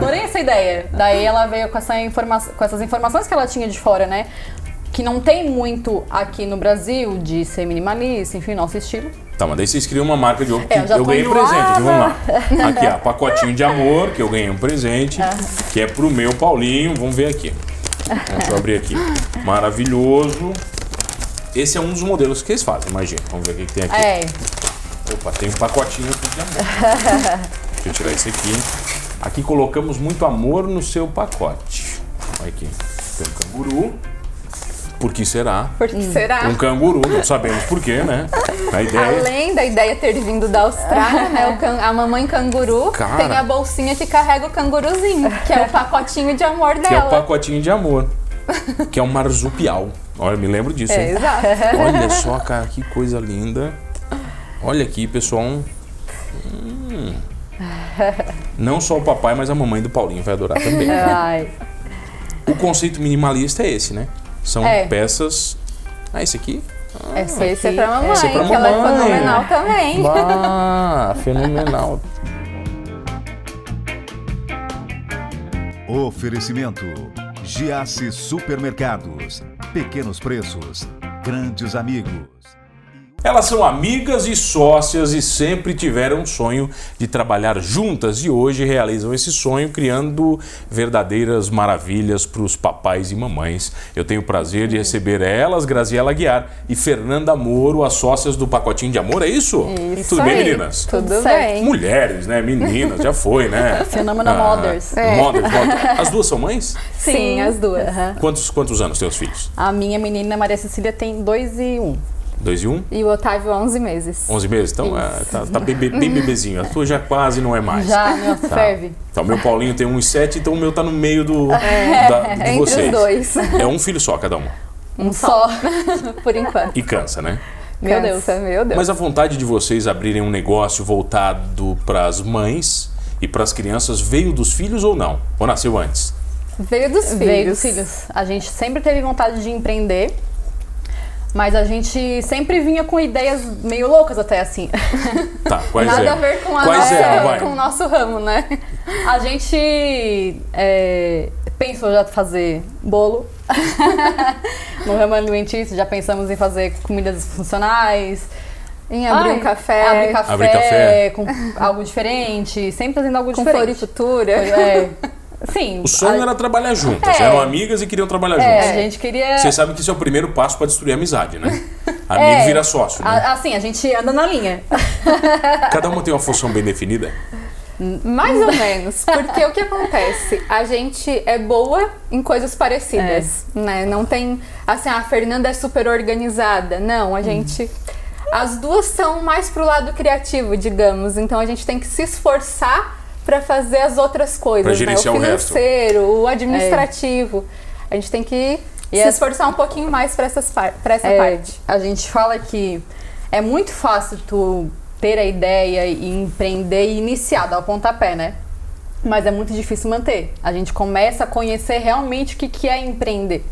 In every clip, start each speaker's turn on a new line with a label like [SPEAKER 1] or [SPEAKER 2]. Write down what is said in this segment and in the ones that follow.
[SPEAKER 1] adorei essa ideia. Daí ela veio com, essa informa com essas informações que ela tinha de fora, né? Que não tem muito aqui no Brasil de ser minimalista, enfim, nosso estilo.
[SPEAKER 2] Tá, mas daí vocês criam uma marca de ovo que
[SPEAKER 1] É, eu
[SPEAKER 2] eu ganhei presente, vamos lá. Aqui, ó, pacotinho de amor, que eu ganhei um presente, que é pro meu Paulinho. Vamos ver aqui. Deixa eu abrir aqui. Maravilhoso. Esse é um dos modelos que eles fazem, imagina. Vamos ver o que, que tem aqui.
[SPEAKER 1] É,
[SPEAKER 2] Opa, tem um pacotinho aqui de amor. Deixa eu tirar esse aqui. Aqui colocamos muito amor no seu pacote. Olha aqui. Tem um canguru. Por que será?
[SPEAKER 3] Por que será?
[SPEAKER 2] Um canguru, não sabemos por quê, né? A ideia.
[SPEAKER 3] Além da ideia ter vindo da Austrália, né? o can- a mamãe canguru
[SPEAKER 2] Cara.
[SPEAKER 3] tem a bolsinha que carrega o canguruzinho, que é o pacotinho de amor
[SPEAKER 2] Que é o
[SPEAKER 3] dela.
[SPEAKER 2] pacotinho de amor. Que é um marsupial. Olha, me lembro disso,
[SPEAKER 3] É,
[SPEAKER 2] hein?
[SPEAKER 3] exato.
[SPEAKER 2] Olha só, cara, que coisa linda. Olha aqui, pessoal. Hum. Não só o papai, mas a mamãe do Paulinho vai adorar também.
[SPEAKER 1] ai.
[SPEAKER 2] O conceito minimalista é esse, né? São
[SPEAKER 1] É.
[SPEAKER 2] peças. Ah, esse aqui?
[SPEAKER 1] Essa
[SPEAKER 3] Esse é
[SPEAKER 1] aqui
[SPEAKER 3] pra mamãe,
[SPEAKER 2] Esse é pra
[SPEAKER 3] que ela é
[SPEAKER 2] mamãe.
[SPEAKER 3] fenomenal também.
[SPEAKER 2] Ah, fenomenal.
[SPEAKER 4] Oferecimento: Giasse Supermercados. Pequenos preços, grandes amigos.
[SPEAKER 2] Elas são amigas e sócias e sempre tiveram um sonho de trabalhar juntas e hoje realizam esse sonho criando verdadeiras maravilhas para os papais e mamães. Eu tenho o prazer de receber elas, Graziela Guiar e Fernanda Moro, as sócias do Pacotinho de Amor, é isso?
[SPEAKER 3] Isso
[SPEAKER 2] Tudo bem,
[SPEAKER 3] aí.
[SPEAKER 2] meninas?
[SPEAKER 3] Tudo bem.
[SPEAKER 2] Mulheres, né? Meninas, já foi, né?
[SPEAKER 1] Fenômeno Mothers.
[SPEAKER 2] É. Mothers, Mothers. As duas são mães?
[SPEAKER 3] Sim, as duas.
[SPEAKER 1] Aham.
[SPEAKER 2] Quantos, quantos anos teus filhos?
[SPEAKER 1] A minha menina Maria Cecília tem dois e um.
[SPEAKER 2] Dois e um?
[SPEAKER 3] E o Otávio, 11 meses.
[SPEAKER 2] 11 meses? Então, é, tá, tá bebe- bem bebezinho. A tua já quase não é mais.
[SPEAKER 1] Já, meu,
[SPEAKER 2] Tá.
[SPEAKER 1] ferve.
[SPEAKER 2] Então, meu Paulinho tem 1,7, então o meu tá no meio do, da, de
[SPEAKER 3] Entre
[SPEAKER 2] vocês.
[SPEAKER 3] os dois.
[SPEAKER 2] É um filho só cada um.
[SPEAKER 1] Um só.
[SPEAKER 3] Por enquanto.
[SPEAKER 2] E cansa, né?
[SPEAKER 1] Meu Deus.
[SPEAKER 3] Meu Deus.
[SPEAKER 2] Mas a vontade de vocês abrirem um negócio voltado para as mães e para as crianças veio dos filhos ou não? Ou nasceu antes?
[SPEAKER 3] Veio dos filhos.
[SPEAKER 1] Veio dos filhos. A gente sempre teve vontade de empreender, mas a gente sempre vinha com ideias meio loucas até assim.
[SPEAKER 2] Tá, quais
[SPEAKER 3] Nada
[SPEAKER 2] eram?
[SPEAKER 3] a ver com, a
[SPEAKER 2] Quais
[SPEAKER 3] nossa,
[SPEAKER 2] eram, vai?
[SPEAKER 3] com o nosso ramo, né?
[SPEAKER 1] A gente é, pensou já fazer bolo. no ramo alimentício, já pensamos em fazer comidas funcionais.
[SPEAKER 3] Em abrir
[SPEAKER 1] Ai,
[SPEAKER 3] um café,
[SPEAKER 1] Abrir café,
[SPEAKER 2] Abrir café.
[SPEAKER 1] com algo diferente, sempre fazendo algo
[SPEAKER 3] com
[SPEAKER 1] diferente.
[SPEAKER 3] floricultura.
[SPEAKER 1] É. Sim.
[SPEAKER 2] O sonho
[SPEAKER 1] a,
[SPEAKER 2] era trabalhar juntas.
[SPEAKER 1] É.
[SPEAKER 2] Eram amigas e queriam trabalhar
[SPEAKER 1] é, a
[SPEAKER 2] juntas.
[SPEAKER 1] gente queria.
[SPEAKER 2] Vocês sabem que isso é o primeiro passo para destruir a amizade, né? Amigo
[SPEAKER 1] É.
[SPEAKER 2] vira sócio, né?
[SPEAKER 1] a- assim, a gente anda na linha.
[SPEAKER 2] Cada uma tem uma função bem definida.
[SPEAKER 3] Mais ou menos, porque o que acontece? A gente é boa em coisas parecidas, né? Não tem, assim, a Fernanda é super organizada. Não, a gente... As duas são mais pro lado criativo, digamos. Então a gente tem que se esforçar para fazer as outras coisas, né? O
[SPEAKER 2] o
[SPEAKER 3] financeiro, o administrativo. A gente tem que
[SPEAKER 1] E
[SPEAKER 3] se
[SPEAKER 1] é-
[SPEAKER 3] esforçar um pouquinho mais para essa
[SPEAKER 1] É,
[SPEAKER 3] parte.
[SPEAKER 1] A gente fala que é muito fácil tu ter a ideia e empreender e iniciar, dar o pontapé, né? Mas é muito difícil manter. A gente começa a conhecer realmente o que, que é empreender.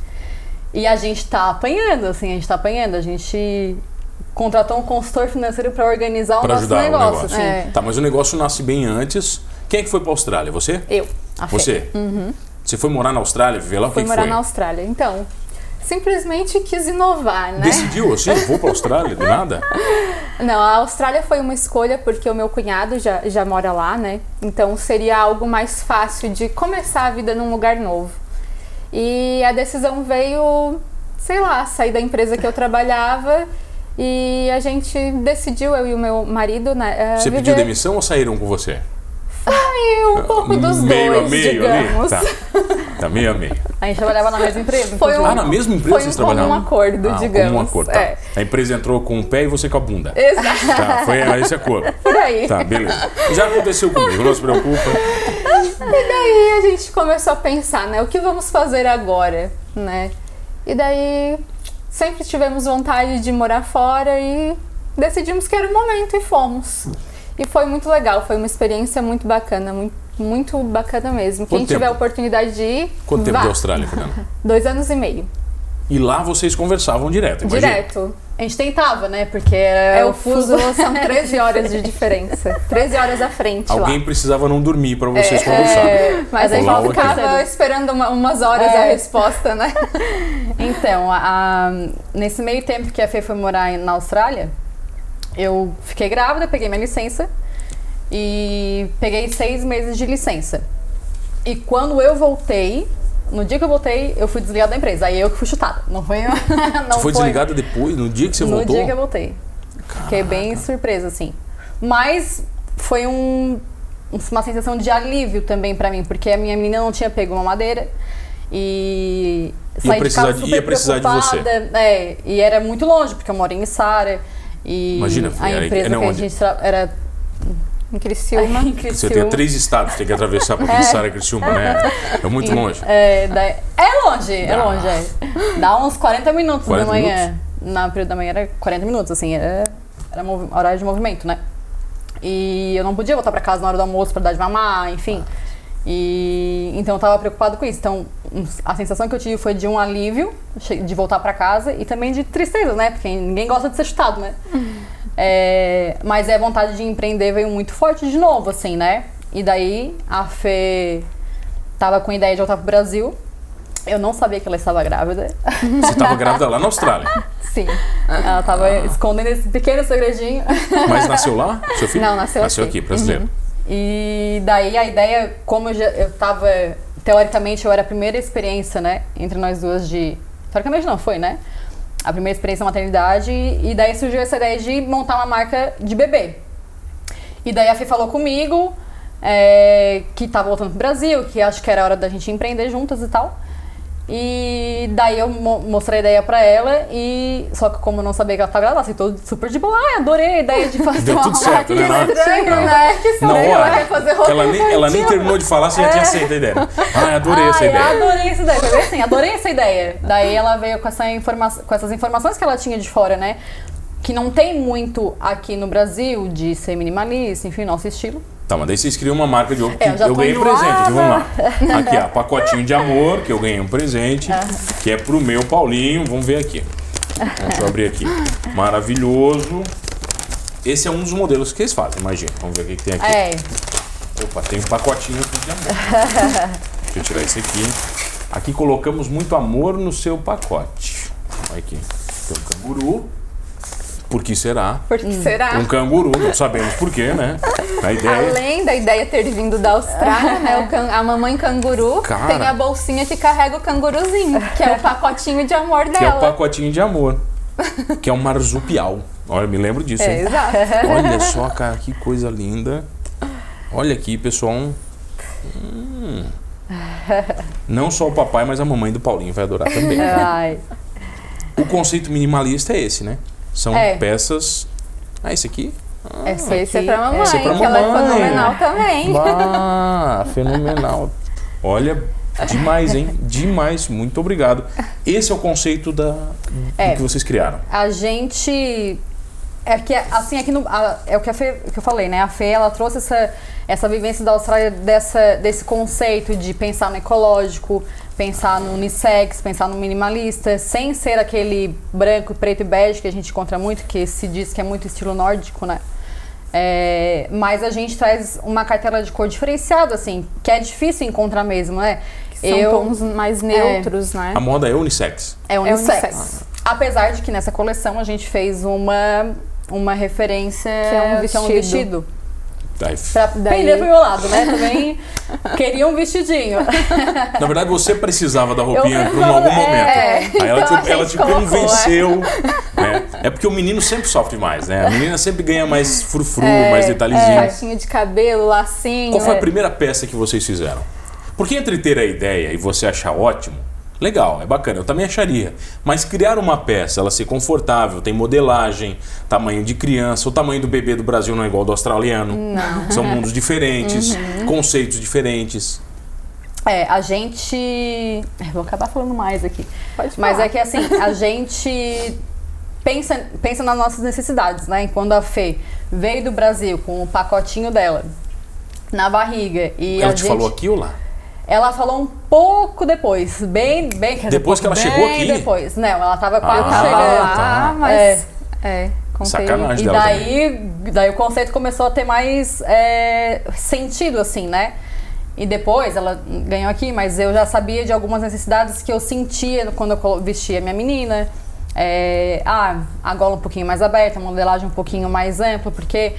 [SPEAKER 1] E a gente tá apanhando, assim, a gente tá apanhando. A gente contratou um consultor financeiro para organizar o
[SPEAKER 2] Para
[SPEAKER 1] nosso
[SPEAKER 2] ajudar
[SPEAKER 1] negócio.
[SPEAKER 2] o negócio.
[SPEAKER 1] É.
[SPEAKER 2] Tá, mas o negócio nasce bem antes. Quem é que foi para Austrália? Você?
[SPEAKER 3] Eu
[SPEAKER 1] A Fê.
[SPEAKER 2] Você? Você foi morar na Austrália, viver lá?
[SPEAKER 3] Fui morar
[SPEAKER 2] foi?
[SPEAKER 3] na Austrália. Então, simplesmente quis inovar, né?
[SPEAKER 2] Decidiu assim, vou para Austrália, do nada?
[SPEAKER 3] Não, a Austrália foi uma escolha porque o meu cunhado já, já mora lá, né? Então seria algo mais fácil de começar a vida num lugar novo. E a decisão veio, sei lá, sair da empresa que eu trabalhava e a gente decidiu, eu e o meu marido, né? eh,
[SPEAKER 2] Você
[SPEAKER 3] viver
[SPEAKER 2] pediu demissão ou saíram com você?
[SPEAKER 3] um pouco dos
[SPEAKER 2] meio
[SPEAKER 3] dois,
[SPEAKER 2] a meio
[SPEAKER 3] digamos.
[SPEAKER 2] ali? Tá. tá, meio a meio.
[SPEAKER 1] A gente trabalhava na mesma empresa.
[SPEAKER 3] Foi um-
[SPEAKER 2] Ah, na mesma empresa
[SPEAKER 3] foi
[SPEAKER 2] vocês
[SPEAKER 3] um
[SPEAKER 2] trabalhavam?
[SPEAKER 3] comum acordo,
[SPEAKER 2] ah, um
[SPEAKER 3] digamos.
[SPEAKER 2] comum acordo, tá.
[SPEAKER 3] É.
[SPEAKER 2] A empresa entrou com o pé e você com a bunda.
[SPEAKER 3] Exato,
[SPEAKER 2] Tá, foi esse acordo.
[SPEAKER 3] por aí.
[SPEAKER 2] Tá, beleza. Já aconteceu comigo, não se preocupa.
[SPEAKER 3] E daí a gente começou a pensar, né? O que vamos fazer agora, né? E daí sempre tivemos vontade de morar fora e decidimos que era o momento e fomos. E foi muito legal, foi uma experiência muito bacana, muito, muito bacana mesmo. Quem
[SPEAKER 2] Quanto
[SPEAKER 3] tiver
[SPEAKER 2] tempo?
[SPEAKER 3] a oportunidade de ir,
[SPEAKER 2] Quanto tempo
[SPEAKER 3] vá.
[SPEAKER 2] de Austrália, Fernanda?
[SPEAKER 3] Dois anos e meio.
[SPEAKER 2] E lá vocês conversavam direto, imagina.
[SPEAKER 3] Direto.
[SPEAKER 1] A gente tentava, né? Porque é,
[SPEAKER 3] É, o fuso são 13 horas de diferença. 13 horas à frente
[SPEAKER 2] Alguém
[SPEAKER 3] lá.
[SPEAKER 2] precisava não dormir para vocês conversarem.
[SPEAKER 1] É,
[SPEAKER 3] Mas a gente ficava esperando uma- umas horas
[SPEAKER 1] É.
[SPEAKER 3] a resposta, né?
[SPEAKER 1] Então, a- a- nesse meio tempo que a Fê foi morar na Austrália, eu fiquei grávida, peguei minha licença e peguei seis meses de licença. E quando eu voltei, no dia que eu voltei, eu fui desligada da empresa. Aí eu que fui chutada. Não foi. Não
[SPEAKER 2] Você foi desligada depois, no dia que você
[SPEAKER 1] no
[SPEAKER 2] voltou?
[SPEAKER 1] dia que eu voltei. Fiquei bem surpresa, assim. Mas foi um, uma sensação de alívio também pra mim, porque a minha menina não tinha pego uma madeira e
[SPEAKER 2] Ia
[SPEAKER 1] saí de
[SPEAKER 2] precisar
[SPEAKER 1] casa
[SPEAKER 2] de-
[SPEAKER 1] super
[SPEAKER 2] ia precisar de você.
[SPEAKER 1] É, e era muito longe, porque eu moro em Sara e
[SPEAKER 2] Imagina,
[SPEAKER 1] a
[SPEAKER 2] era-
[SPEAKER 1] empresa
[SPEAKER 2] era
[SPEAKER 1] que a gente era
[SPEAKER 3] Em Criciúma.
[SPEAKER 1] em
[SPEAKER 2] Você
[SPEAKER 1] Criciúma.
[SPEAKER 2] tem três estados, tem que atravessar para pensar em Criciúma, né? É muito longe.
[SPEAKER 1] É, daí- é longe, é
[SPEAKER 2] Dá.
[SPEAKER 1] longe, é. Dá uns 40 minutos
[SPEAKER 2] 40
[SPEAKER 1] da manhã. Na período da manhã era 40 minutos, assim, era, era horário de movimento, né? E eu não podia voltar pra casa na hora do almoço pra dar de mamar, enfim. E então eu tava preocupado com isso. Então, a sensação que eu tive foi de um alívio de voltar pra casa e também de tristeza, né? Porque ninguém gosta de ser chutado, né? É, mas é a vontade de empreender veio muito forte de novo, assim, né? E daí a Fê tava com a ideia de voltar pro Brasil. Eu não sabia que ela estava grávida.
[SPEAKER 2] Você estava grávida lá na Austrália,
[SPEAKER 1] Sim. Ela tava escondendo esse pequeno segredinho.
[SPEAKER 2] mas nasceu lá? Seu filho?
[SPEAKER 3] Não, nasceu
[SPEAKER 2] Nasceu
[SPEAKER 3] aqui.
[SPEAKER 2] aqui, brasileiro.
[SPEAKER 1] E daí a ideia, como eu, já, eu tava. Teoricamente, eu era a primeira experiência, né? Entre nós duas de. Teoricamente não, foi, né? A primeira experiência na maternidade. E daí surgiu essa ideia de montar uma marca de bebê. E daí a Fê falou comigo é, que tá voltando pro Brasil, que acho que era hora da gente empreender juntas e tal. E daí eu mo- mostrei a ideia pra ela e só que como eu não sabia que ela tava grávida, aceitou super de boa. Ah, adorei a ideia de fazer
[SPEAKER 2] Deu
[SPEAKER 1] uma
[SPEAKER 2] tudo certo, né? Não.
[SPEAKER 3] Estranho,
[SPEAKER 2] Não.
[SPEAKER 3] né? Que estranho. Ela quer fazer
[SPEAKER 2] ela nem, ela nem terminou de falar, você já tinha aceito a ideia. Ai, adorei essa
[SPEAKER 1] Ai,
[SPEAKER 2] ideia.
[SPEAKER 1] adorei essa ideia. Assim, adorei essa ideia. Daí ela veio com, essa informa com essas informações que ela tinha de fora, né? Que não tem muito aqui no Brasil de ser minimalista, enfim, nosso estilo.
[SPEAKER 2] Tá, mas daí vocês criam uma marca de ovo que
[SPEAKER 1] É, eu
[SPEAKER 2] eu ganhei
[SPEAKER 1] enjoada.
[SPEAKER 2] presente, aqui, vamos lá. Aqui, ó, pacotinho de amor, que eu ganhei um presente, que é pro meu Paulinho, vamos ver aqui. Deixa eu abrir aqui. Maravilhoso. Esse é um dos modelos que eles fazem, imagina. Vamos ver o que, que tem aqui.
[SPEAKER 1] É,
[SPEAKER 2] Opa, tem um pacotinho aqui de amor. Deixa eu tirar esse aqui. Aqui colocamos muito amor no seu pacote. Olha aqui. Tem um canguru. Por que será?
[SPEAKER 3] Por que será?
[SPEAKER 2] Um canguru, não sabemos por quê, né? A ideia.
[SPEAKER 3] Além da ideia ter vindo da Austrália, né? o can- a mamãe canguru
[SPEAKER 2] Cara.
[SPEAKER 3] tem a bolsinha que carrega o canguruzinho, que é o pacotinho de amor
[SPEAKER 2] Que é o
[SPEAKER 3] dela.
[SPEAKER 2] pacotinho de amor. Que é um marsupial. Olha, me lembro disso,
[SPEAKER 3] É,
[SPEAKER 2] hein?
[SPEAKER 3] exato.
[SPEAKER 2] Olha só, cara, que coisa linda. Olha aqui, pessoal. Hum. Não só o papai, mas a mamãe do Paulinho vai adorar também.
[SPEAKER 1] ai.
[SPEAKER 2] O conceito minimalista é esse, né? São
[SPEAKER 1] É.
[SPEAKER 2] peças. Ah, esse aqui?
[SPEAKER 1] Essa
[SPEAKER 3] Esse é
[SPEAKER 1] aqui-
[SPEAKER 3] pra mamãe,
[SPEAKER 2] Esse é pra
[SPEAKER 3] que ela é
[SPEAKER 2] mamãe.
[SPEAKER 3] fenomenal também.
[SPEAKER 2] Bah, fenomenal. Olha, demais, hein? Demais. Muito obrigado. Esse é o conceito da,
[SPEAKER 1] É.
[SPEAKER 2] que vocês criaram.
[SPEAKER 1] A gente. É que, assim, aqui no. a- é o que, a Fê, que eu falei, né? A Fê, ela trouxe essa, essa vivência da Austrália dessa, desse conceito de pensar no ecológico, pensar no unissex, pensar no minimalista, sem ser aquele branco, preto e bege que a gente encontra muito, que se diz que é muito estilo nórdico, né? É, mas a gente traz uma cartela de cor diferenciada, assim, que é difícil encontrar mesmo, né?
[SPEAKER 3] São tons mais neutros, né?
[SPEAKER 2] A moda é unissex.
[SPEAKER 1] É unissex.
[SPEAKER 3] unissex.
[SPEAKER 1] Apesar de que nessa coleção a gente fez uma, uma referência
[SPEAKER 3] Que é um
[SPEAKER 1] que é um
[SPEAKER 3] vestido.
[SPEAKER 1] Vestido.
[SPEAKER 2] Aí,
[SPEAKER 1] Pra
[SPEAKER 3] Daí-
[SPEAKER 1] pender pro meu lado, né? Também queria um vestidinho.
[SPEAKER 2] Na verdade, você precisava da roupinha
[SPEAKER 1] Eu
[SPEAKER 2] por um algum momento.
[SPEAKER 1] é,
[SPEAKER 2] Aí ela
[SPEAKER 3] então
[SPEAKER 2] te, ela te
[SPEAKER 3] colocou,
[SPEAKER 2] convenceu. né? É porque o menino sempre sofre mais, né? A menina sempre ganha mais frufru,
[SPEAKER 1] É,
[SPEAKER 2] mais detalhezinho.
[SPEAKER 3] Faixinha de cabelo, lacinho.
[SPEAKER 2] Qual foi a
[SPEAKER 1] É.
[SPEAKER 2] primeira peça que vocês fizeram? Porque entre ter a ideia e você achar ótimo, legal, é bacana, eu também acharia. Mas criar uma peça, ela ser confortável, tem modelagem, tamanho de criança, o tamanho do bebê do Brasil não é igual ao do australiano.
[SPEAKER 1] Não.
[SPEAKER 2] São mundos diferentes,
[SPEAKER 1] Uhum.
[SPEAKER 2] conceitos diferentes.
[SPEAKER 1] É, a gente. é, Vou acabar falando mais aqui.
[SPEAKER 3] Pode
[SPEAKER 1] Mas
[SPEAKER 3] falar.
[SPEAKER 1] é que assim, a gente pensa, pensa nas nossas necessidades, né? E Quando a Fê veio do Brasil com o pacotinho dela na barriga e
[SPEAKER 2] Ela
[SPEAKER 1] a
[SPEAKER 2] te
[SPEAKER 1] gente.
[SPEAKER 2] falou aqui ou lá?
[SPEAKER 1] Ela falou um pouco depois, bem, bem quer dizer,
[SPEAKER 2] Depois que ela
[SPEAKER 1] bem
[SPEAKER 2] chegou aqui?
[SPEAKER 1] depois. Não, ela tava quase
[SPEAKER 2] Ah,
[SPEAKER 1] chegando.
[SPEAKER 2] tá.
[SPEAKER 3] Ah, mas. É, contei.
[SPEAKER 2] Sacanagem.
[SPEAKER 1] E
[SPEAKER 2] dela
[SPEAKER 1] daí, daí o conceito começou a ter mais é, sentido, assim, né? E depois ela ganhou aqui, mas eu já sabia de algumas necessidades que eu sentia quando eu vestia minha menina. É, ah, a gola um pouquinho mais aberta, a modelagem um pouquinho mais ampla, porque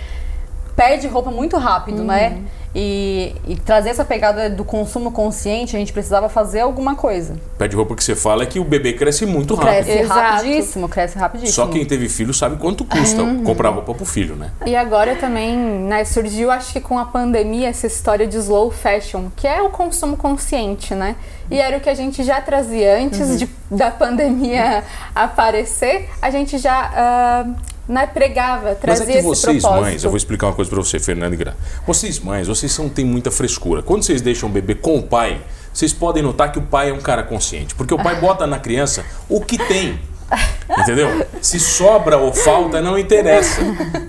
[SPEAKER 1] perde roupa muito rápido, né? E, e trazer essa pegada do consumo consciente, a gente precisava fazer alguma coisa.
[SPEAKER 2] Pé de roupa que você fala é que o bebê cresce muito rápido.
[SPEAKER 1] Cresce
[SPEAKER 3] Exato.
[SPEAKER 1] rapidíssimo, cresce rapidíssimo.
[SPEAKER 2] Só quem teve filho sabe quanto custa
[SPEAKER 1] Uhum.
[SPEAKER 2] comprar roupa pro filho, né?
[SPEAKER 3] E agora também, né, surgiu, acho que com a pandemia, essa história de slow fashion, que é o consumo consciente, né? E era o que a gente já trazia antes
[SPEAKER 1] Uhum.
[SPEAKER 3] de, da pandemia aparecer, a gente já ah, né, pregava,
[SPEAKER 2] Mas
[SPEAKER 3] trazia
[SPEAKER 2] é que vocês, mães, eu vou explicar uma coisa pra você, Fernanda e Gra. Vocês, mães, vocês são, têm muita frescura. Quando vocês deixam o bebê com o pai, vocês podem notar que o pai é um cara consciente. Porque o pai bota na criança o que tem. Entendeu? Se sobra ou falta, não interessa.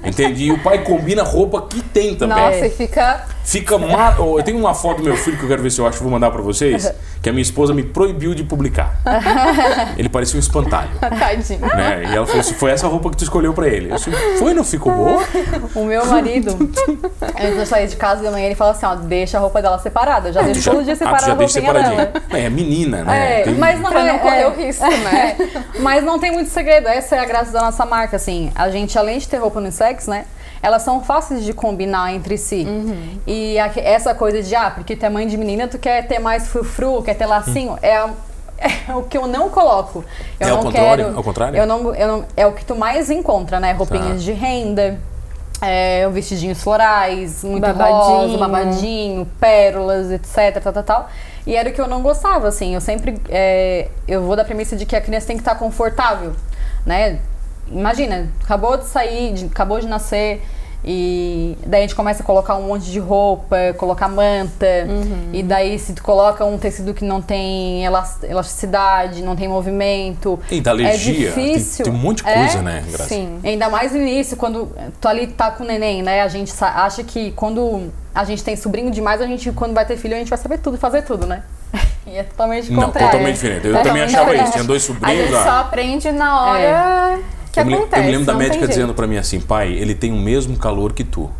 [SPEAKER 2] Entendi? E o pai combina roupa que tem também.
[SPEAKER 3] Nossa, e fica.
[SPEAKER 2] Fica ma... oh, Eu tenho uma foto do meu filho que eu quero ver se eu acho que vou mandar pra vocês, que a minha esposa me proibiu de publicar. Ele parecia um espantalho.
[SPEAKER 3] Tadinho.
[SPEAKER 2] Né? E ela falou assim: foi essa roupa que tu escolheu pra ele. Eu disse, foi, não ficou boa?
[SPEAKER 1] O meu marido, antes de eu sair de casa de manhã, ele fala assim, ó, deixa a roupa dela separada. Eu já
[SPEAKER 2] Tu
[SPEAKER 1] deixo
[SPEAKER 2] já-
[SPEAKER 1] todo dia
[SPEAKER 2] ah,
[SPEAKER 1] separada
[SPEAKER 2] já
[SPEAKER 1] a
[SPEAKER 2] deixa
[SPEAKER 1] roupinha
[SPEAKER 2] separadinho.
[SPEAKER 1] dela.
[SPEAKER 2] É, menina, né?
[SPEAKER 1] É,
[SPEAKER 2] Tem-
[SPEAKER 1] mas não
[SPEAKER 3] Pra
[SPEAKER 1] é,
[SPEAKER 3] não correr
[SPEAKER 1] é,
[SPEAKER 3] o risco, né?
[SPEAKER 1] é. Mas não tem muito segredo, essa é a graça da nossa marca, assim. A gente, além de ter roupa unissex, né? Elas são fáceis de combinar entre si.
[SPEAKER 3] Uhum.
[SPEAKER 1] E a- essa coisa de, ah, porque tu é mãe de menina, tu quer ter mais frufru, quer ter lacinho, é, a- é o que eu não coloco. Eu
[SPEAKER 2] É ao
[SPEAKER 1] não
[SPEAKER 2] contrário?
[SPEAKER 1] quero.
[SPEAKER 2] Ao contrário?
[SPEAKER 1] Eu não, eu não, é o que tu mais encontra, né? Roupinhas
[SPEAKER 2] Tá.
[SPEAKER 1] de renda. É, vestidinhos florais, muito
[SPEAKER 3] Babadinho.
[SPEAKER 1] rosa, babadinho, pérolas, etc, tal, tal, tal. E era o que eu não gostava, assim. Eu sempre, é, eu vou da premissa de que a criança tem que estar confortável, né? Imagina, acabou de sair, de- acabou de nascer e daí a gente começa a colocar um monte de roupa, colocar manta e daí se tu coloca um tecido que não tem elas- elasticidade, não tem movimento,
[SPEAKER 2] E da alergia.
[SPEAKER 1] é difícil.
[SPEAKER 2] Tem, tem um monte de
[SPEAKER 1] É?
[SPEAKER 2] coisa, né, Graça?
[SPEAKER 3] Sim.
[SPEAKER 1] Ainda mais no início, quando tu ali tá com o neném, né? A gente acha que quando a gente tem sobrinho demais, a gente, quando vai ter filho, a gente vai saber tudo, fazer tudo, né? E é totalmente
[SPEAKER 2] Não,
[SPEAKER 1] contrário.
[SPEAKER 2] totalmente diferente. Eu
[SPEAKER 1] É
[SPEAKER 2] também achava
[SPEAKER 1] diferente.
[SPEAKER 2] isso. Tinha dois
[SPEAKER 3] A
[SPEAKER 2] sobrinhos.
[SPEAKER 3] gente
[SPEAKER 2] ah,
[SPEAKER 3] só aprende na hora que
[SPEAKER 2] eu, me,
[SPEAKER 3] acontece.
[SPEAKER 2] eu me lembro da médica dizendo pra mim assim, pai, ele tem o mesmo calor que tu.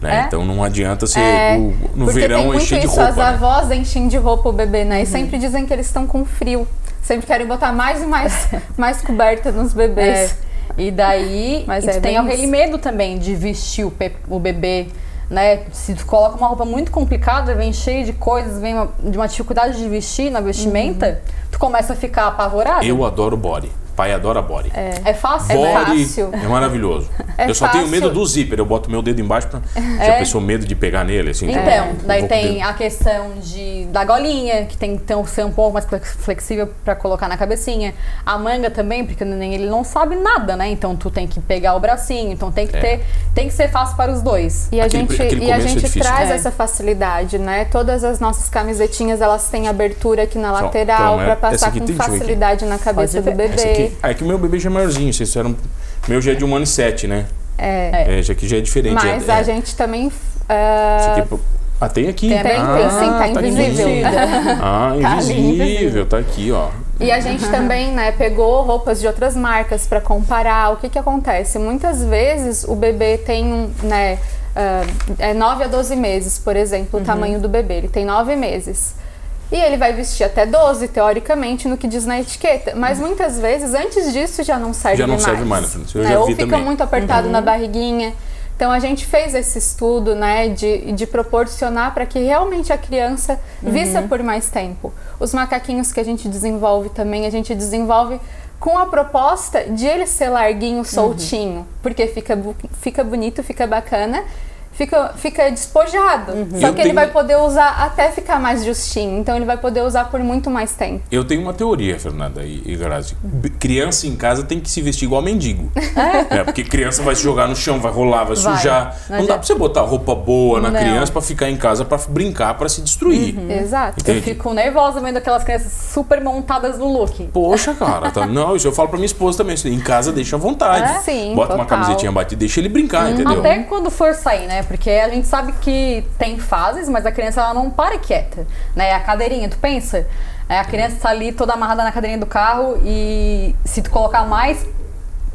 [SPEAKER 2] Né?
[SPEAKER 1] É?
[SPEAKER 2] Então não adianta ser
[SPEAKER 3] É,
[SPEAKER 2] o- no verão encher de roupa.
[SPEAKER 3] as
[SPEAKER 2] né?
[SPEAKER 3] avós enchem de roupa o bebê, né?
[SPEAKER 1] Uhum.
[SPEAKER 3] E sempre dizem que eles estão com frio. Sempre querem botar mais e mais, mais coberta nos bebês.
[SPEAKER 1] É. E daí,
[SPEAKER 3] Mas
[SPEAKER 1] e
[SPEAKER 3] é
[SPEAKER 1] tem aquele medo também de vestir o, o bebê, né? Se tu coloca uma roupa muito complicada, vem cheio de coisas, vem uma- de uma dificuldade de vestir na vestimenta,
[SPEAKER 3] Uhum.
[SPEAKER 1] tu começa a ficar apavorado.
[SPEAKER 2] Eu adoro body. Pai adora body.
[SPEAKER 1] É fácil, né?
[SPEAKER 2] Body
[SPEAKER 3] fácil.
[SPEAKER 2] é maravilhoso.
[SPEAKER 3] É
[SPEAKER 2] eu só tenho
[SPEAKER 3] fácil.
[SPEAKER 2] medo do zíper. Eu boto meu dedo embaixo pra. Já pensou medo de pegar nele, assim?
[SPEAKER 1] Então,
[SPEAKER 2] eu
[SPEAKER 1] daí tem a questão de, da golinha, que tem que um- ser um pouco mais flex- flexível pra colocar na cabecinha. A manga também, porque o neném ele não sabe nada, né? Então tu tem que pegar o bracinho, então tem que
[SPEAKER 2] É.
[SPEAKER 1] ter, tem que ser fácil para os dois.
[SPEAKER 3] E a
[SPEAKER 2] Aquele-
[SPEAKER 3] gente,
[SPEAKER 2] aquele
[SPEAKER 3] e a
[SPEAKER 2] é
[SPEAKER 3] gente
[SPEAKER 2] difícil.
[SPEAKER 3] traz
[SPEAKER 1] É.
[SPEAKER 3] essa facilidade, né? Todas as nossas camisetinhas, elas têm abertura aqui na lateral
[SPEAKER 2] então, é-
[SPEAKER 3] pra passar com facilidade na cabeça do
[SPEAKER 1] ver.
[SPEAKER 3] Bebê.
[SPEAKER 2] Ah, é que o meu bebê já é maiorzinho. Vocês fizeram. Meu já é de um ano e sete, né?
[SPEAKER 3] É.
[SPEAKER 2] É, já aqui já é diferente.
[SPEAKER 3] Mas
[SPEAKER 2] é,
[SPEAKER 3] a
[SPEAKER 2] é.
[SPEAKER 3] gente também. Ah,
[SPEAKER 2] aqui Ah, tem aqui.
[SPEAKER 1] Tem,
[SPEAKER 3] tem,
[SPEAKER 2] ah,
[SPEAKER 3] sim, tá invisível.
[SPEAKER 2] Ah,
[SPEAKER 3] Tá
[SPEAKER 2] invisível.
[SPEAKER 3] invisível.
[SPEAKER 2] Tá aqui, ó.
[SPEAKER 3] E a gente também, né, pegou roupas de outras marcas para comparar. O que que acontece? Muitas vezes o bebê tem um, né, ah, é 9 a 12 meses, por exemplo, o tamanho do bebê. Ele tem 9 meses. E ele vai vestir até 12, teoricamente, no que diz na etiqueta. Mas muitas vezes, antes disso, já não serve
[SPEAKER 2] Já não
[SPEAKER 3] mais.
[SPEAKER 2] serve mais, né? Eu
[SPEAKER 3] né?
[SPEAKER 2] já
[SPEAKER 3] Ou
[SPEAKER 2] vi
[SPEAKER 3] fica
[SPEAKER 2] também.
[SPEAKER 3] muito apertado na barriguinha. Então a gente fez esse estudo, né, de, de proporcionar para que realmente a criança vista por mais tempo. Os macaquinhos que a gente desenvolve também, a gente desenvolve com a proposta de ele ser larguinho, soltinho, porque fica, fica bonito, fica bacana. Fica, fica despojado. Só
[SPEAKER 2] Eu
[SPEAKER 3] que ele
[SPEAKER 2] tenho-
[SPEAKER 3] vai poder usar até ficar mais justinho. Então ele vai poder usar por muito mais tempo.
[SPEAKER 2] Eu tenho uma teoria, Fernanda e, e Grazi. Criança em casa tem que se vestir igual mendigo. É, porque criança vai se jogar no chão, vai rolar, vai,
[SPEAKER 1] Vai.
[SPEAKER 2] sujar.
[SPEAKER 1] Não
[SPEAKER 2] Não, dá pra você botar roupa boa na
[SPEAKER 1] Não.
[SPEAKER 2] criança pra ficar em casa pra brincar, pra se destruir.
[SPEAKER 3] Exato.
[SPEAKER 1] Eu
[SPEAKER 2] Entendi.
[SPEAKER 1] fico nervosa vendo aquelas crianças super montadas no look.
[SPEAKER 2] Poxa, cara, tá- não, isso eu falo pra minha esposa também. Em casa deixa à vontade.
[SPEAKER 3] É? Sim,
[SPEAKER 2] Bota uma
[SPEAKER 3] total.
[SPEAKER 2] camisetinha batida, deixa ele brincar, entendeu?
[SPEAKER 1] Até quando for sair, né? Porque a gente sabe que tem fases, mas a criança ela não para quieta, né? A cadeirinha, tu pensa, é, a criança tá ali toda amarrada na cadeirinha do carro e se tu colocar mais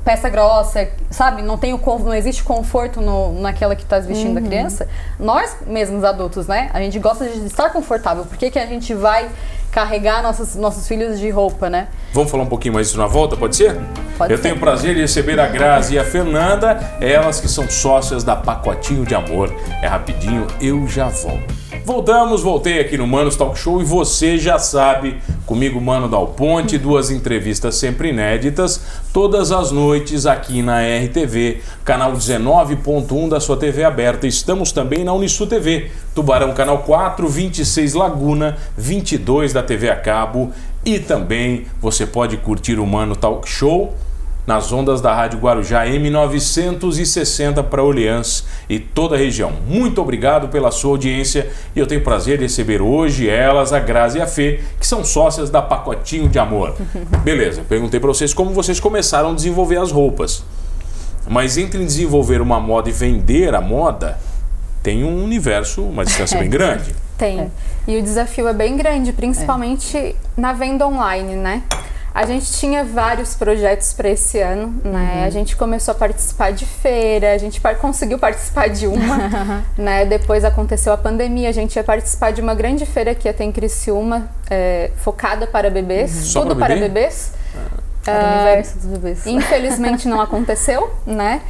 [SPEAKER 1] peça grossa, sabe? Não tem o não existe conforto no, naquela que tá vestindo a criança. Nós mesmos adultos, né? A gente gosta de estar confortável. Por que, que a gente vai carregar nossos, nossos filhos de roupa, né?
[SPEAKER 2] Vamos falar um pouquinho mais disso na volta, pode ser?
[SPEAKER 1] Pode
[SPEAKER 2] Eu
[SPEAKER 1] ser.
[SPEAKER 2] tenho o prazer de receber a Grazi e a Fernanda, elas que são sócias da Pacotinho de Amor. É rapidinho, eu já volto. Voltamos, voltei aqui no Manos Talk Show e você já sabe, comigo Mano Dal Ponte, duas entrevistas sempre inéditas, todas as noites aqui na RTV, canal 19.1 da sua TV aberta. Estamos também na Unisu TV, Tubarão Canal 4, 26 Laguna, 22 da TV a cabo e também você pode curtir o Mano Talk Show nas ondas da Rádio Guarujá M960 para Orleans e toda a região. Muito obrigado pela sua audiência e eu tenho o prazer de receber hoje elas, a Grazi e a Fê, que são sócias da Pacotinho de Amor. Beleza, perguntei para vocês como vocês começaram a desenvolver as roupas. Mas entre desenvolver uma moda e vender a moda, tem um universo, uma distância bem grande.
[SPEAKER 3] Tem. E o desafio é bem grande, principalmente na venda online, né? A gente tinha vários projetos para esse ano, né? A gente começou a participar de feira, a gente par- conseguiu participar de uma, né? Depois aconteceu a pandemia, a gente ia participar de uma grande feira que ia ter em Criciúma, é, focada para bebês,
[SPEAKER 2] Só
[SPEAKER 3] tudo para
[SPEAKER 2] bebê?
[SPEAKER 3] bebês.
[SPEAKER 1] É o universo dos bebês.
[SPEAKER 3] Infelizmente não aconteceu, né?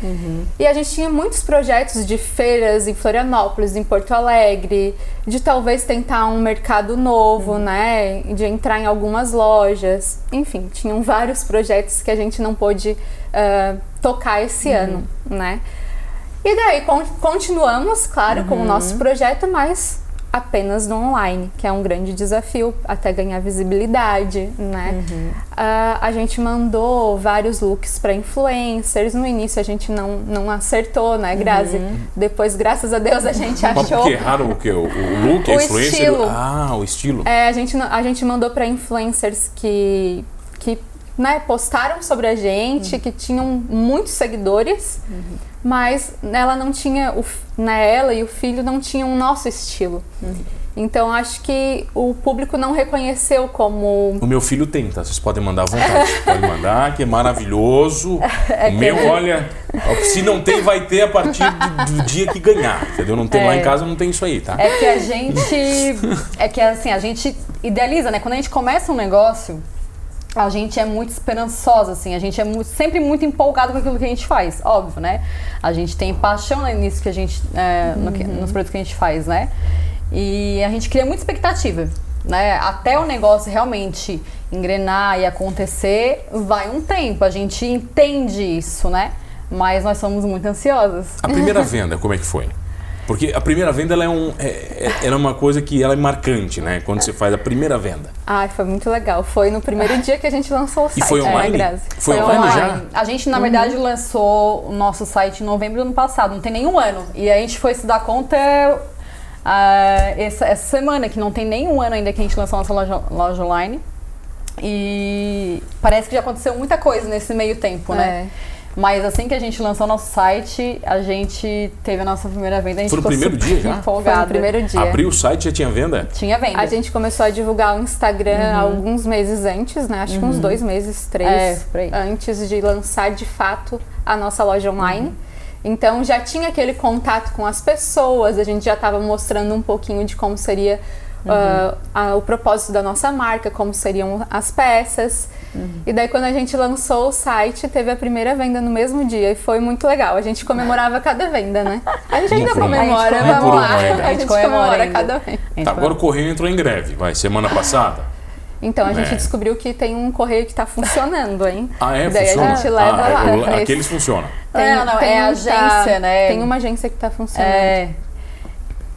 [SPEAKER 3] E a gente tinha muitos projetos de feiras em Florianópolis, em Porto Alegre, de talvez tentar um mercado novo, né? De entrar em algumas lojas. Enfim, tinham vários projetos que a gente não pôde ah, tocar esse ano, né? E daí con- continuamos, claro, com o nosso projeto, mas apenas no online, que é um grande desafio até ganhar visibilidade, né? Ah, a gente mandou vários looks para influencers. No início a gente não, não acertou, né, Grazi? Depois, graças a Deus, a gente
[SPEAKER 2] Mas
[SPEAKER 3] achou.
[SPEAKER 2] porque erraram o quê? O, o look, a
[SPEAKER 3] O
[SPEAKER 2] influência?
[SPEAKER 3] estilo.
[SPEAKER 2] Ah, o estilo.
[SPEAKER 3] É, a gente, a gente mandou para influencers que, que né, postaram sobre a gente, que tinham muitos seguidores, mas ela não tinha, o, né, ela e o filho não tinham o nosso estilo. Então acho que o público não reconheceu como.
[SPEAKER 2] O meu filho tem, tá? Vocês podem mandar à vontade. Pode mandar, que é maravilhoso. o meu, olha, se não tem, vai ter a partir do, do dia que ganhar. Entendeu? Não tem lá em casa, não tem isso aí, tá?
[SPEAKER 1] É que a gente. É que assim, a gente idealiza, né? Quando a gente começa um negócio, a gente é muito esperançosa, assim, a gente é muito- sempre muito empolgado com aquilo que a gente faz, óbvio, né? A gente tem paixão né, nisso que a gente. é, no que- nos produtos que a gente faz, né? E a gente cria muita expectativa. Né? Até o negócio realmente engrenar e acontecer, vai um tempo. A gente entende isso, né? Mas nós somos muito ansiosas.
[SPEAKER 2] A primeira venda, como é que foi? Porque a primeira venda ela é, um, é, é- ela é uma coisa que ela é marcante, né? Quando você faz a primeira venda.
[SPEAKER 3] Ai, foi muito legal. Foi no primeiro dia que a gente lançou o
[SPEAKER 2] E
[SPEAKER 3] site.
[SPEAKER 2] foi
[SPEAKER 3] né,
[SPEAKER 2] online?
[SPEAKER 3] Grazi?
[SPEAKER 2] Foi online já?
[SPEAKER 1] A gente, na verdade, lançou o nosso site em novembro do ano passado, não tem nenhum ano. E a gente foi se dar conta ah, essa, essa semana, que não tem nenhum ano ainda que a gente lançou nossa loja, loja online. E parece que já aconteceu muita coisa nesse meio tempo, né? Mas assim que a gente lançou nosso site, a gente teve a nossa primeira venda. A gente
[SPEAKER 2] Foi no primeiro dia já?
[SPEAKER 1] Empolgada.
[SPEAKER 3] Foi no primeiro dia.
[SPEAKER 2] Abriu o site já tinha venda?
[SPEAKER 1] Tinha venda.
[SPEAKER 3] A gente começou a divulgar o Instagram
[SPEAKER 1] Uhum.
[SPEAKER 3] alguns meses antes, né? Acho que uns dois meses, três,
[SPEAKER 1] É, por aí.
[SPEAKER 3] antes de lançar de fato a nossa loja online.
[SPEAKER 1] Uhum.
[SPEAKER 3] Então já tinha aquele contato com as pessoas, a gente já estava mostrando um pouquinho de como seria
[SPEAKER 1] Uhum.
[SPEAKER 3] ah, a- o propósito da nossa marca, como seriam as peças.
[SPEAKER 1] Uhum.
[SPEAKER 3] E daí quando a gente lançou o site, teve a primeira venda no mesmo dia e foi muito legal. A gente comemorava cada venda, né? A gente ainda comemora,
[SPEAKER 1] A gente
[SPEAKER 3] vamos lá.
[SPEAKER 2] ainda.
[SPEAKER 3] A gente comemora cada venda.
[SPEAKER 2] Tá, agora o correio entrou em greve, vai, semana passada.
[SPEAKER 3] Então a gente
[SPEAKER 2] É.
[SPEAKER 3] descobriu que tem um correio que tá funcionando, hein?
[SPEAKER 2] Ah, é?
[SPEAKER 3] Daí
[SPEAKER 2] Funciona?
[SPEAKER 3] a gente leva
[SPEAKER 2] ah,
[SPEAKER 3] lá.
[SPEAKER 2] é, o-
[SPEAKER 3] Esse-
[SPEAKER 2] aqueles funcionam.
[SPEAKER 3] Tem,
[SPEAKER 1] Não, não,
[SPEAKER 3] tem
[SPEAKER 1] é agência,
[SPEAKER 3] tá-
[SPEAKER 1] né?
[SPEAKER 3] Tem uma agência que tá funcionando.
[SPEAKER 1] É.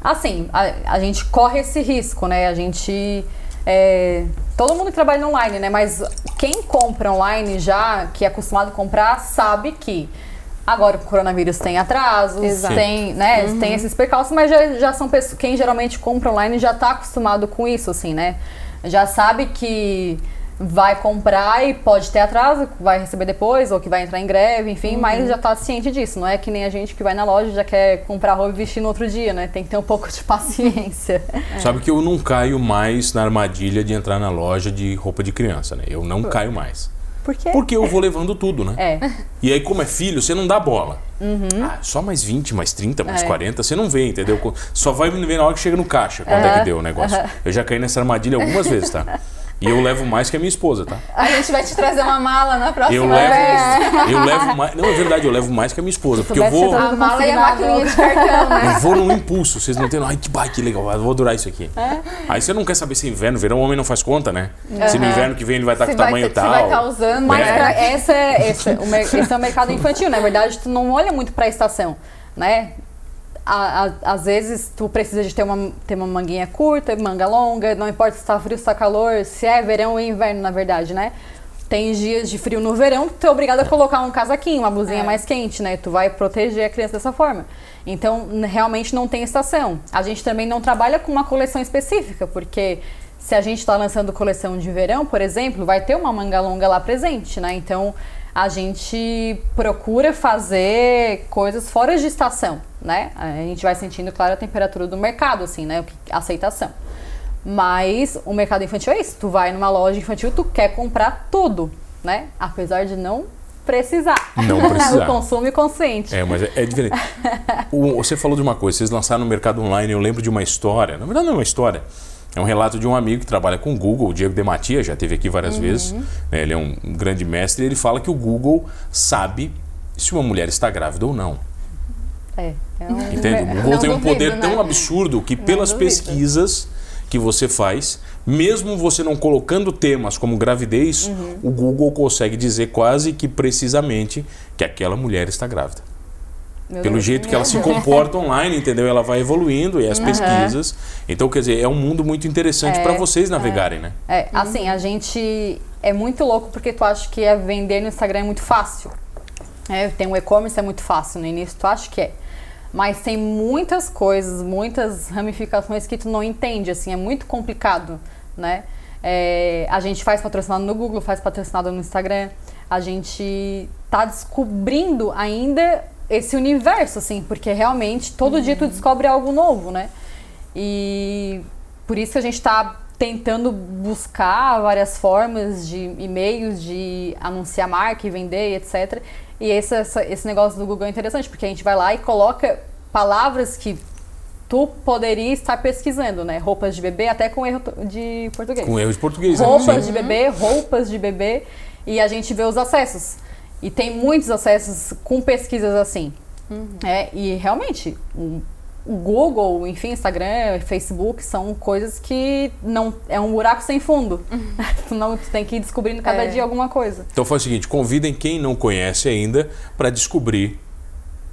[SPEAKER 1] Assim, a, a gente corre esse risco, né? A gente. É, todo mundo que trabalha online, né? Mas quem compra online já, que é acostumado a comprar, sabe que agora o coronavírus tem atrasos,
[SPEAKER 3] Exato.
[SPEAKER 1] tem, né? Tem esses percalços, mas já, já são pessoas. Quem geralmente compra online já tá acostumado com isso, assim, né? Já sabe que. Vai comprar e pode ter atraso, vai receber depois, ou que vai entrar em greve, enfim, mas já tá ciente disso. Não é que nem a gente que vai na loja e já quer comprar roupa e vestir no outro dia, né? Tem que ter um pouco de paciência.
[SPEAKER 2] Sabe que eu não caio mais na armadilha de entrar na loja de roupa de criança, né? Eu não caio mais.
[SPEAKER 1] Por quê?
[SPEAKER 2] Porque eu vou levando tudo, né?
[SPEAKER 1] É.
[SPEAKER 2] E aí, como é filho, você não dá bola. Ah, só mais 20, mais 30, mais
[SPEAKER 1] É.
[SPEAKER 2] 40, você não vê, entendeu? Só vai me ver na hora que chega no caixa quanto é que deu o negócio. Eu já caí nessa armadilha algumas vezes, tá? E eu levo mais que a minha esposa, tá?
[SPEAKER 3] A gente vai te trazer uma mala na próxima
[SPEAKER 2] Eu
[SPEAKER 3] vez.
[SPEAKER 2] levo, eu levo mais. Não, é verdade, eu levo mais que a minha esposa. Porque eu vou.
[SPEAKER 1] eu
[SPEAKER 3] A mala e a maquininha de cartão, né?
[SPEAKER 2] Eu vou num impulso, vocês não entendem. Ai, que bike, que legal, eu vou durar isso aqui. Aí você não quer saber se é inverno, verão, o homem não faz conta, né? Se no inverno que vem ele vai estar
[SPEAKER 3] Se
[SPEAKER 2] com
[SPEAKER 3] vai,
[SPEAKER 2] tamanho
[SPEAKER 3] se
[SPEAKER 2] tal.
[SPEAKER 3] vai estar usando.
[SPEAKER 1] Mas
[SPEAKER 2] É.
[SPEAKER 1] pra- essa é, esse, é esse é o mercado infantil. Na verdade, tu não olha muito pra estação, né? A- a- às vezes tu precisa de ter uma, ter uma manguinha curta, manga longa, não importa se tá frio, se tá calor, se é verão ou inverno, na verdade, né? Tem dias de frio no verão, tu é obrigado a colocar um casaquinho, uma blusinha
[SPEAKER 3] É.
[SPEAKER 1] mais quente, né? Tu vai proteger a criança dessa forma. Então, realmente não tem estação. A gente também não trabalha com uma coleção específica, porque se a gente está lançando coleção de verão, por exemplo, vai ter uma manga longa lá presente, né? Então, a gente procura fazer coisas fora de estação, né? A gente vai sentindo, claro, a temperatura do mercado, assim, né? A aceitação. Mas o mercado infantil é isso. Tu vai numa loja infantil, tu quer comprar tudo, né? Apesar de não precisar.
[SPEAKER 2] Não precisar.
[SPEAKER 1] o consumo consciente.
[SPEAKER 2] É, mas é, é diferente. O- você falou de uma coisa, vocês lançaram no mercado online, eu lembro de uma história. Na verdade, não é uma história. É um relato de um amigo que trabalha com o Google, o Diego Dematia, já esteve aqui várias vezes. né, ele é um, um grande mestre e ele fala que o Google sabe se uma mulher está grávida ou não.
[SPEAKER 1] É, é um-
[SPEAKER 2] Entende? O Google
[SPEAKER 3] Não
[SPEAKER 2] tem um
[SPEAKER 3] duvido,
[SPEAKER 2] poder tão
[SPEAKER 3] né?
[SPEAKER 2] absurdo que pelas
[SPEAKER 1] duvido.
[SPEAKER 2] pesquisas que você faz, mesmo você não colocando temas como gravidez,
[SPEAKER 1] Uhum.
[SPEAKER 2] o Google consegue dizer quase que precisamente que aquela mulher está grávida.
[SPEAKER 1] Meu
[SPEAKER 2] Pelo
[SPEAKER 1] Deus.
[SPEAKER 2] jeito que ela se comporta online, entendeu? Ela vai evoluindo e as pesquisas. Então, quer dizer, é um mundo muito interessante
[SPEAKER 1] É,
[SPEAKER 2] para vocês navegarem, né?
[SPEAKER 1] É, assim, a gente é muito louco porque tu acha que é vender no Instagram é muito fácil. É, tem o e-commerce é muito fácil no início, tu acha que é. Mas tem muitas coisas, muitas ramificações que tu não entende, assim, é muito complicado, né? É, a gente faz patrocinado no Google, faz patrocinado no Instagram. A gente tá descobrindo ainda esse universo, assim, porque realmente todo dia tu descobre algo novo, né? E por isso que a gente está tentando buscar várias formas de e-mails de anunciar marca e vender, etc. E esse, esse negócio do Google é interessante, porque a gente vai lá e coloca palavras que tu poderia estar pesquisando, né? Roupas de bebê, até com erro de português.
[SPEAKER 2] Com erro de português, né?
[SPEAKER 1] Roupas de bebê, roupas de bebê, e a gente vê os acessos. E tem muitos acessos com pesquisas assim. É, e realmente, o Google, enfim, Instagram, Facebook são coisas que não é um buraco sem fundo. tu não tu tem que ir descobrindo cada
[SPEAKER 3] É.
[SPEAKER 1] dia alguma coisa.
[SPEAKER 2] Então faz o seguinte, convidem quem não conhece ainda para descobrir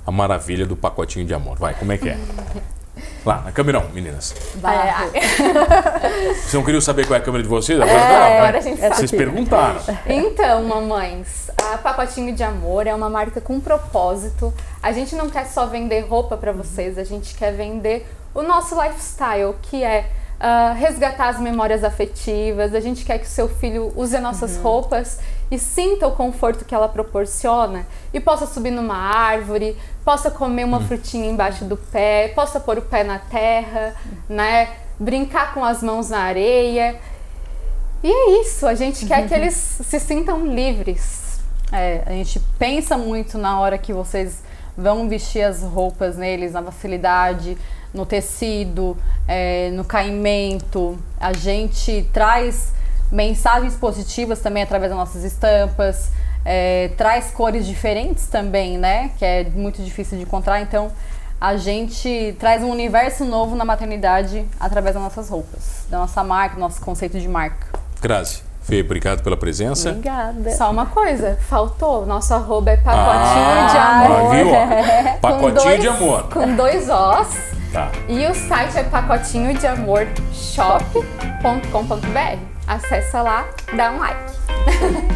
[SPEAKER 2] a maravilha do pacotinho de amor. Vai, como é que é? Lá, na câmera 1, meninas.
[SPEAKER 1] Barro.
[SPEAKER 2] Vocês não queriam saber qual é a câmera de vocês? Agora,
[SPEAKER 3] É,
[SPEAKER 2] tá,
[SPEAKER 3] agora
[SPEAKER 2] vai.
[SPEAKER 3] a gente sabe.
[SPEAKER 2] Vocês perguntaram.
[SPEAKER 3] Então, mamães, a Pacotinho de Amor é uma marca com propósito. A gente não quer só vender roupa para vocês, a gente quer vender o nosso lifestyle, que é ah, resgatar as memórias afetivas. A gente quer que o seu filho use as nossas roupas e sinta o conforto que ela proporciona e possa subir numa árvore, possa comer uma frutinha embaixo do pé, possa pôr o pé na terra, né? Brincar com as mãos na areia. E é isso, a gente quer que eles se sintam livres.
[SPEAKER 1] É, a gente pensa muito na hora que vocês vão vestir as roupas neles, na facilidade, no tecido, é, no caimento. A gente traz mensagens positivas também através das nossas estampas, é, traz cores diferentes também, né? Que é muito difícil de encontrar. Então, a gente traz um universo novo na maternidade através das nossas roupas, da nossa marca, do nosso conceito de marca.
[SPEAKER 2] Grazi, Fê, obrigado pela presença.
[SPEAKER 1] Obrigada.
[SPEAKER 3] Só uma coisa, faltou. Nosso arroba é pacotinho de
[SPEAKER 2] Ah,
[SPEAKER 3] amor.
[SPEAKER 2] viu?
[SPEAKER 3] com
[SPEAKER 2] Pacotinho
[SPEAKER 3] dois-
[SPEAKER 2] de amor.
[SPEAKER 3] Com dois Os.
[SPEAKER 2] Tá.
[SPEAKER 3] E o site é pacotinho de amor shop.com.br. Acessa lá, dá um like.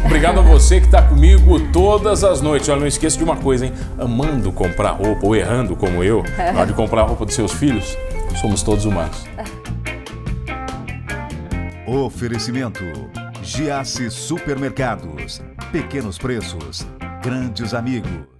[SPEAKER 2] Obrigado a você que está comigo todas as noites. Olha, não esqueça de uma coisa, hein? Amando comprar roupa ou errando como eu, na hora de comprar a roupa dos seus filhos, somos todos humanos.
[SPEAKER 4] Oferecimento Giasse Supermercados. Pequenos preços, grandes amigos.